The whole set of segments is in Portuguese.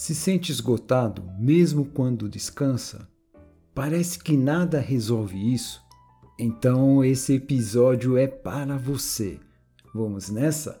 Se sente esgotado mesmo quando descansa? Parece que nada resolve isso? Então esse episódio é para você. Vamos nessa?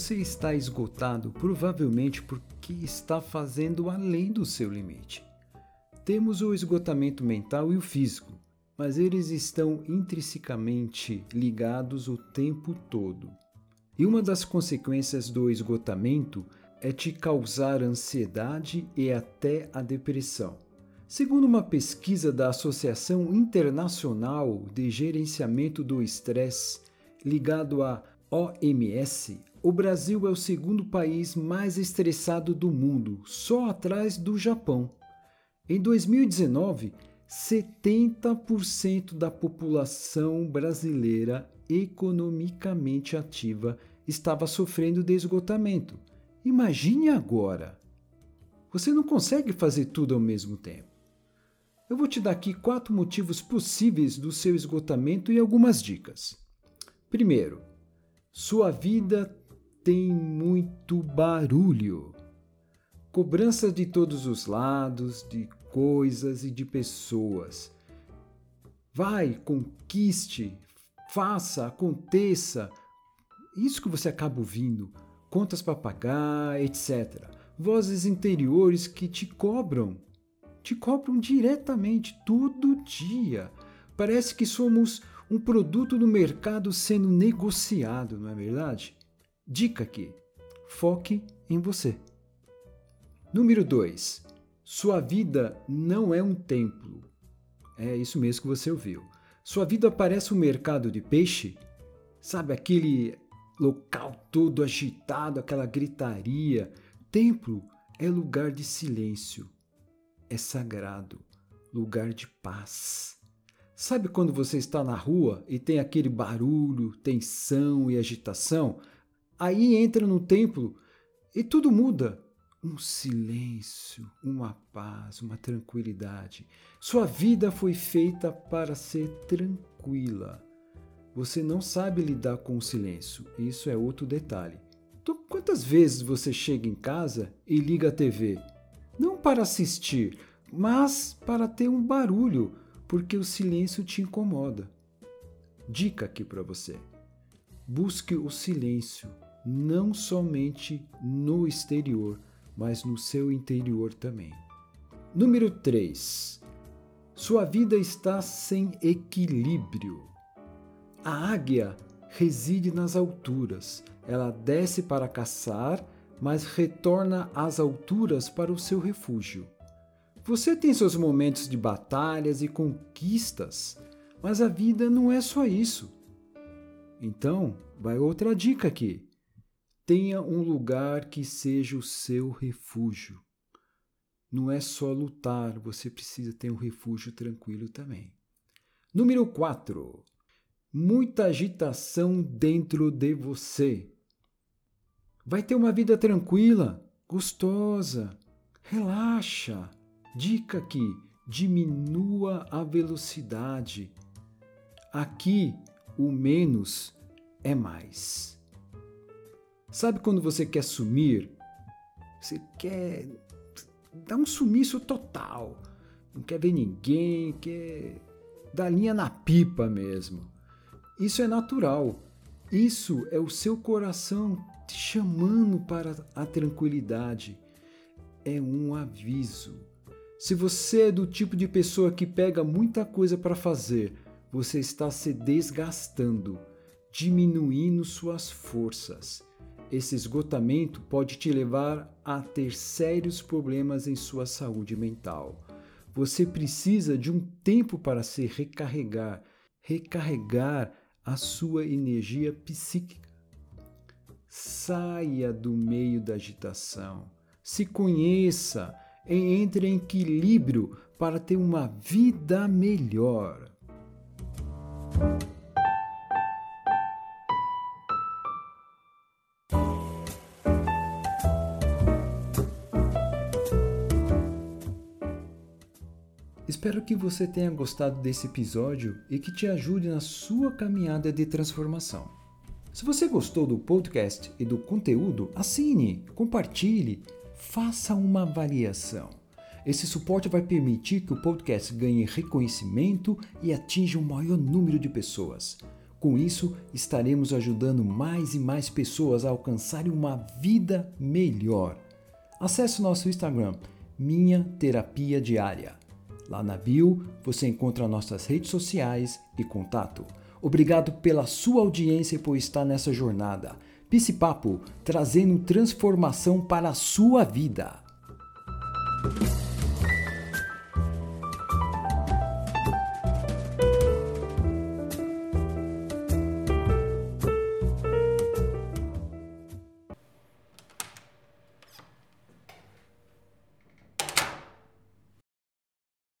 Você está esgotado provavelmente porque está fazendo além do seu limite. Temos o esgotamento mental e o físico, mas eles estão intrinsecamente ligados o tempo todo. E uma das consequências do esgotamento é te causar ansiedade e até a depressão. Segundo uma pesquisa da Associação Internacional de Gerenciamento do Estresse, ligado à OMS, o Brasil é o segundo país mais estressado do mundo, só atrás do Japão. Em 2019, 70% da população brasileira economicamente ativa estava sofrendo de esgotamento. Imagine agora! Você não consegue fazer tudo ao mesmo tempo. Eu vou te dar aqui quatro motivos possíveis do seu esgotamento e algumas dicas. Primeiro, sua vida tem muito barulho. Cobrança de todos os lados, de coisas e de pessoas. Vai, conquiste, faça, aconteça. Isso que você acaba ouvindo, contas para pagar, etc. Vozes interiores que te cobram, te cobram diretamente todo dia. Parece que somos um produto no mercado sendo negociado, não é verdade? Dica aqui: foque em você. Número 2. Sua vida não é um templo. É isso mesmo que você ouviu. Sua vida parece um mercado de peixe? Sabe aquele local todo agitado, aquela gritaria? Templo é lugar de silêncio. É sagrado, lugar de paz. Sabe quando você está na rua e tem aquele barulho, tensão e agitação? Aí entra no templo e tudo muda. Um silêncio, uma paz, uma tranquilidade. Sua vida foi feita para ser tranquila. Você não sabe lidar com o silêncio, isso é outro detalhe. Então, quantas vezes você chega em casa e liga a TV? Não para assistir, mas para ter um barulho, porque o silêncio te incomoda. Dica aqui para você: busque o silêncio não somente no exterior, mas no seu interior também. Número 3. Sua vida está sem equilíbrio. A águia reside nas alturas. Ela desce para caçar, mas retorna às alturas para o seu refúgio. Você tem seus momentos de batalhas e conquistas, mas a vida não é só isso. Então, vai outra dica aqui. Tenha um lugar que seja o seu refúgio. Não é só lutar, você precisa ter um refúgio tranquilo também. Número 4. Muita agitação dentro de você. Vai ter uma vida tranquila, gostosa, relaxa. Dica aqui: diminua a velocidade. Aqui, o menos é mais. Sabe quando você quer sumir? Você quer dar um sumiço total. Não quer ver ninguém, quer dar linha na pipa mesmo. Isso é natural. Isso é o seu coração te chamando para a tranquilidade. É um aviso. Se você é do tipo de pessoa que pega muita coisa para fazer, você está se desgastando, diminuindo suas forças. Esse esgotamento pode te levar a ter sérios problemas em sua saúde mental. Você precisa de um tempo para se recarregar, recarregar a sua energia psíquica. Saia do meio da agitação, se conheça, entre em equilíbrio para ter uma vida melhor. Espero que você tenha gostado desse episódio e que te ajude na sua caminhada de transformação. Se você gostou do podcast e do conteúdo, assine, compartilhe, faça uma avaliação. Esse suporte vai permitir que o podcast ganhe reconhecimento e atinja um maior número de pessoas. Com isso, estaremos ajudando mais e mais pessoas a alcançarem uma vida melhor. Acesse nosso Instagram, Minha Terapia Diária. Lá na bio você encontra nossas redes sociais e contato. Obrigado pela sua audiência e por estar nessa jornada. Pisse Papo, trazendo transformação para a sua vida.